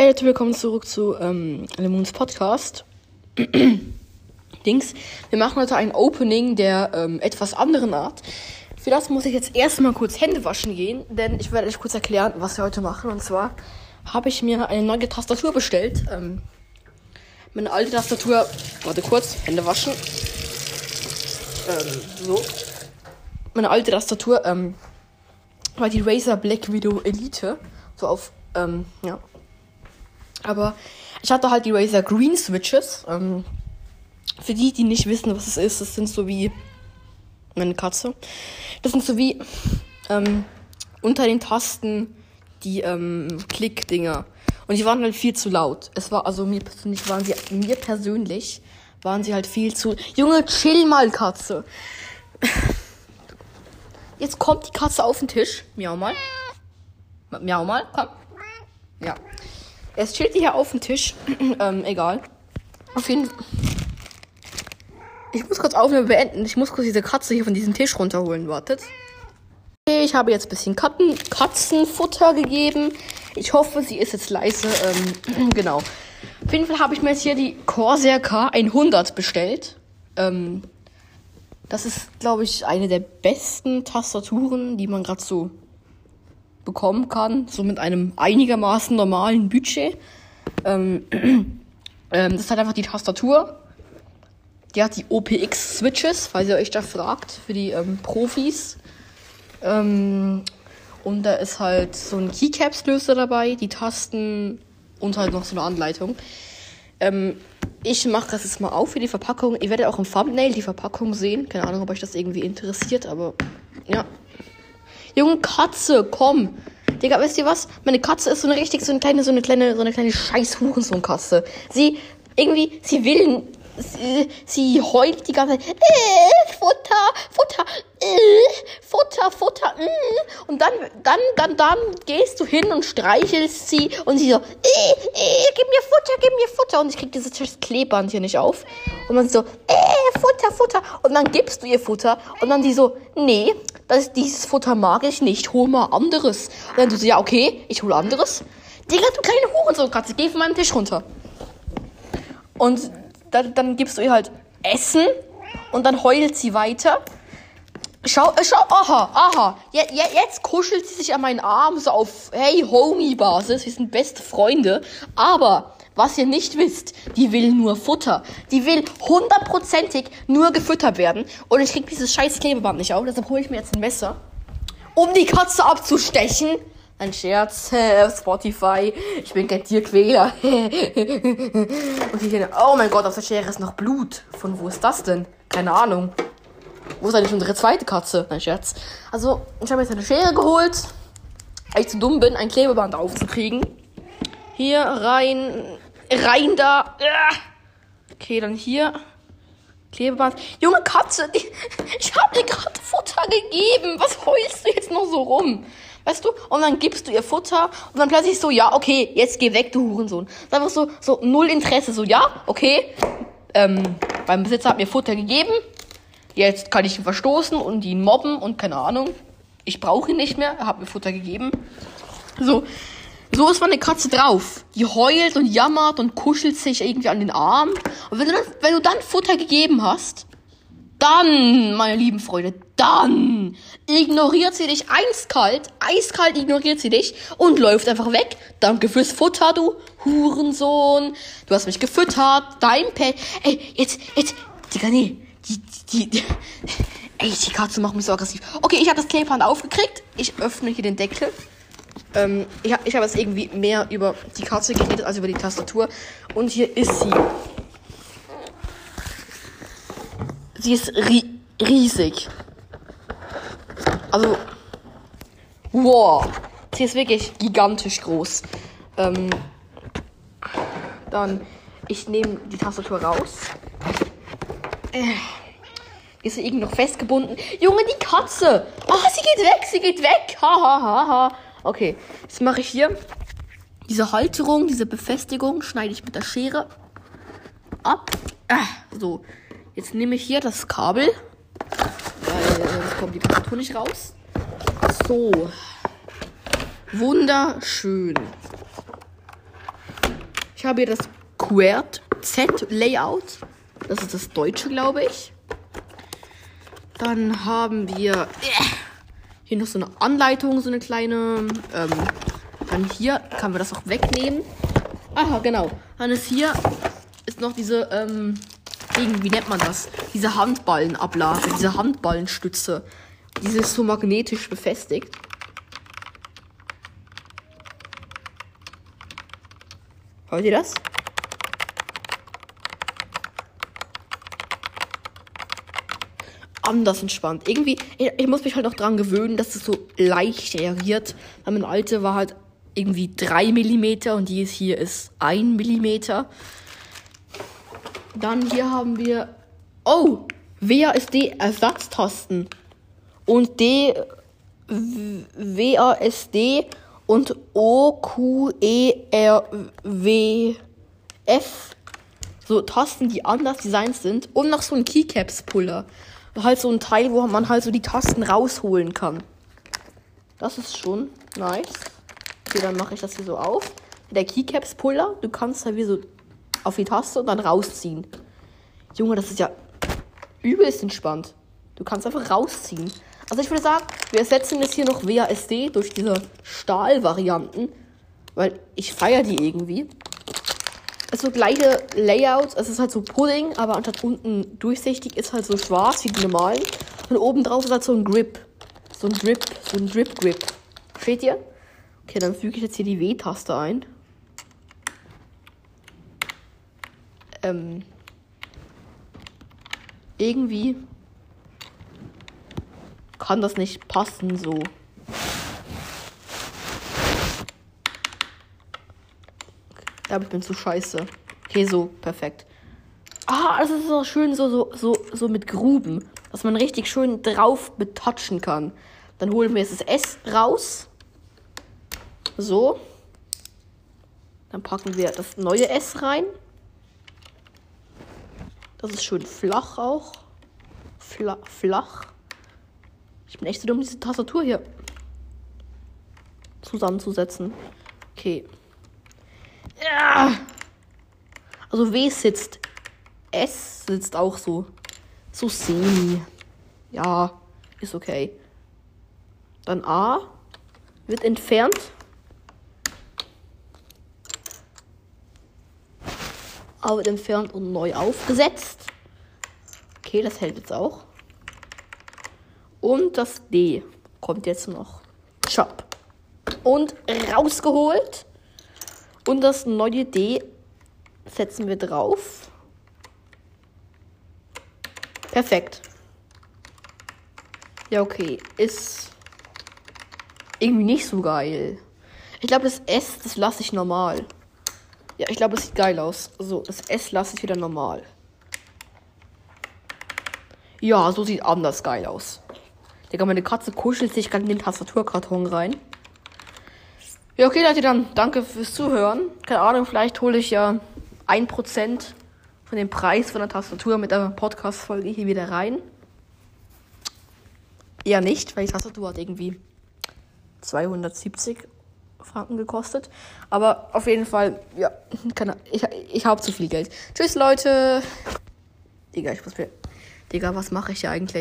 Hey Leute, willkommen zurück zu ähm, Lemons Podcast. Dings. Wir machen heute ein Opening der ähm, etwas anderen Art. Für das muss ich jetzt erstmal kurz Hände waschen gehen, denn ich werde euch kurz erklären, was wir heute machen. Und zwar habe ich mir eine neue Tastatur bestellt. Ähm, meine alte Tastatur, warte kurz, Hände waschen. Ähm, so. Meine alte Tastatur ähm, war die Razer Black Widow Elite. So auf, ähm, ja. Aber ich hatte halt die Razer Green Switches. Ähm, für die, die nicht wissen, was es ist, das sind so wie meine Katze. Das sind so wie ähm, unter den Tasten die ähm, Klick-Dinger. Und die waren halt viel zu laut. Es war, also mir persönlich waren sie, mir persönlich waren sie halt viel zu. Junge, chill mal, Katze. Jetzt kommt die Katze auf den Tisch. Miau mal. Miau mal, komm. Ja. Es chillt hier auf dem Tisch. ähm, egal. Auf jeden Fall. Ich muss kurz Aufnahme beenden. Ich muss kurz diese Katze hier von diesem Tisch runterholen. Wartet. Ich habe jetzt ein bisschen Katzen, Katzenfutter gegeben. Ich hoffe, sie ist jetzt leise. Ähm, genau. Auf jeden Fall habe ich mir jetzt hier die Corsair K100 bestellt. Ähm, das ist, glaube ich, eine der besten Tastaturen, die man gerade so bekommen kann. So mit einem einigermaßen normalen Budget. Ähm, ähm, das ist halt einfach die Tastatur. Die hat die OPX-Switches, falls ihr euch da fragt, für die ähm, Profis. Ähm, und da ist halt so ein Keycaps-Löser dabei, die Tasten und halt noch so eine Anleitung. Ähm, ich mache das jetzt mal auf für die Verpackung. Ihr werdet auch im Thumbnail die Verpackung sehen. Keine Ahnung, ob euch das irgendwie interessiert, aber ja. Junge Katze, komm. Digga, wisst ihr was? Meine Katze ist so eine richtig, so eine kleine, so eine kleine, so eine kleine scheiß Hurensohn-Katze. Sie, irgendwie, sie will sie, sie heult die ganze Zeit. Äh, Futter, Futter, äh, Futter, Futter. Äh. Und dann, dann, dann, dann gehst du hin und streichelst sie und sie so, äh, äh, gib mir Futter, gib mir Futter. Und ich krieg dieses Klebeband hier nicht auf. Und man so, äh, Futter, Futter. Und dann gibst du ihr Futter. Und dann die so, nee, das, dieses Futter mag ich nicht, hol mal anderes. Und dann du so, ja, okay, ich hol anderes. Digga, du kleine Hurensohn-Katze, geh von meinem Tisch runter. Und dann, dann gibst du ihr halt Essen und dann heult sie weiter. Schau, äh, schau, aha, aha. Je, je, jetzt kuschelt sie sich an meinen Arm so auf, hey, Homie-Basis. Wir sind beste Freunde. Aber, was ihr nicht wisst, die will nur Futter. Die will hundertprozentig nur gefüttert werden. Und ich krieg dieses scheiß Klebeband nicht auf. Deshalb hole ich mir jetzt ein Messer, um die Katze abzustechen. Ein Scherz, Spotify. Ich bin kein Tierquäler. Hier, oh mein Gott, auf der Schere ist noch Blut. Von wo ist das denn? Keine Ahnung. Wo ist eigentlich unsere zweite Katze? Ein Scherz. Also, ich habe jetzt eine Schere geholt, weil ich zu dumm bin, ein Klebeband aufzukriegen. Hier rein, rein da. Okay, dann hier. Klebeband. Junge Katze, die, ich habe dir gerade Futter gegeben. Was heulst du jetzt noch so rum? Weißt du? Und dann gibst du ihr Futter und dann plötzlich so, ja, okay, jetzt geh weg, du Hurensohn. Das ist einfach so, so null Interesse, so, ja, okay. Ähm, beim Besitzer hat mir Futter gegeben. Jetzt kann ich ihn verstoßen und ihn mobben und keine Ahnung. Ich brauche ihn nicht mehr, er hat mir Futter gegeben. So, so ist meine Katze drauf. Die heult und jammert und kuschelt sich irgendwie an den Arm. Und wenn du dann, wenn du dann Futter gegeben hast, dann, meine lieben Freunde, dann ignoriert sie dich eiskalt, eiskalt ignoriert sie dich und läuft einfach weg. Danke fürs Futter, du Hurensohn. Du hast mich gefüttert, dein Pet. Ey, jetzt, jetzt, Digga, nee. Die, die, die, ey, die Katze macht mich so aggressiv. Okay, ich habe das Klebeband aufgekriegt. Ich öffne hier den Deckel. Ähm, ich habe ich hab jetzt irgendwie mehr über die Katze geredet als über die Tastatur. Und hier ist sie. Sie ist ri riesig. Also, wow. Sie ist wirklich gigantisch groß. Ähm, dann, ich nehme die Tastatur raus. Äh, ist sie irgendwie noch festgebunden? Junge, die Katze! Ah, oh, sie geht weg, sie geht weg! Ha, ha, ha, ha. Okay, jetzt mache ich hier diese Halterung, diese Befestigung, schneide ich mit der Schere ab. Ah, so, Jetzt nehme ich hier das Kabel. Weil äh, sonst kommt die Tastatur nicht raus. So. Wunderschön. Ich habe hier das Quert Z Layout. Das ist das deutsche, glaube ich. Dann haben wir äh, hier noch so eine Anleitung, so eine kleine. Ähm, dann hier kann man das auch wegnehmen. Aha, genau. Dann ist hier ist noch diese, ähm, wie nennt man das? Diese Handballenablage, diese Handballenstütze. Diese ist so magnetisch befestigt. Hört ihr das? Anders entspannt. Irgendwie, ich, ich, muss mich halt noch dran gewöhnen, dass es so leicht reagiert. Weil mein alte war halt irgendwie 3 mm und die hier ist 1 mm. Dann hier haben wir. Oh! WASD-Ersatztasten. Und D. WASD und O, Q, E, R, W, F. So Tasten, die anders designt sind. Und noch so ein Keycaps-Puller. Halt so ein Teil, wo man halt so die Tasten rausholen kann. Das ist schon nice. Okay, dann mache ich das hier so auf. Der Keycaps-Puller, du kannst halt wie so auf die Taste und dann rausziehen. Junge, das ist ja übelst entspannt. Du kannst einfach rausziehen. Also ich würde sagen, wir ersetzen jetzt hier noch WASD durch diese Stahlvarianten, weil ich feiere die irgendwie. Es ist so gleiche Layouts, es ist halt so Pudding, aber anstatt unten durchsichtig ist halt so schwarz wie die normalen. Und oben drauf ist halt so ein Grip. So ein Grip, so ein Drip Grip. Steht ihr? Okay, dann füge ich jetzt hier die W-Taste ein. Ähm, irgendwie kann das nicht passen so. Ja, aber ich bin zu scheiße. Okay, so, perfekt. Ah, das ist so schön so, so, so, so mit Gruben. Dass man richtig schön drauf betatschen kann. Dann holen wir jetzt das S raus. So. Dann packen wir das neue S rein. Das ist schön flach auch. Fla flach. Ich bin echt so dumm, diese Tastatur hier zusammenzusetzen. Okay. Also W sitzt. S sitzt auch so. So semi. Ja, ist okay. Dann A wird entfernt. A wird entfernt und neu aufgesetzt. Okay, das hält jetzt auch. Und das D kommt jetzt noch. Shop. Und rausgeholt. Und das neue D setzen wir drauf. Perfekt. Ja, okay. Ist irgendwie nicht so geil. Ich glaube, das S, das lasse ich normal. Ja, ich glaube, es sieht geil aus. So, das S lasse ich wieder normal. Ja, so sieht anders geil aus. Digga, meine Katze kuschelt sich gerade in den Tastaturkarton rein. Ja, okay, Leute, dann danke fürs Zuhören. Keine Ahnung, vielleicht hole ich ja ein Prozent von dem Preis von der Tastatur mit der Podcast-Folge hier wieder rein. Eher nicht, weil die Tastatur hat irgendwie 270 Franken gekostet. Aber auf jeden Fall, ja, keine, ich, ich habe zu viel Geld. Tschüss, Leute. Digga, ich muss mir. Digga, was mache ich hier eigentlich?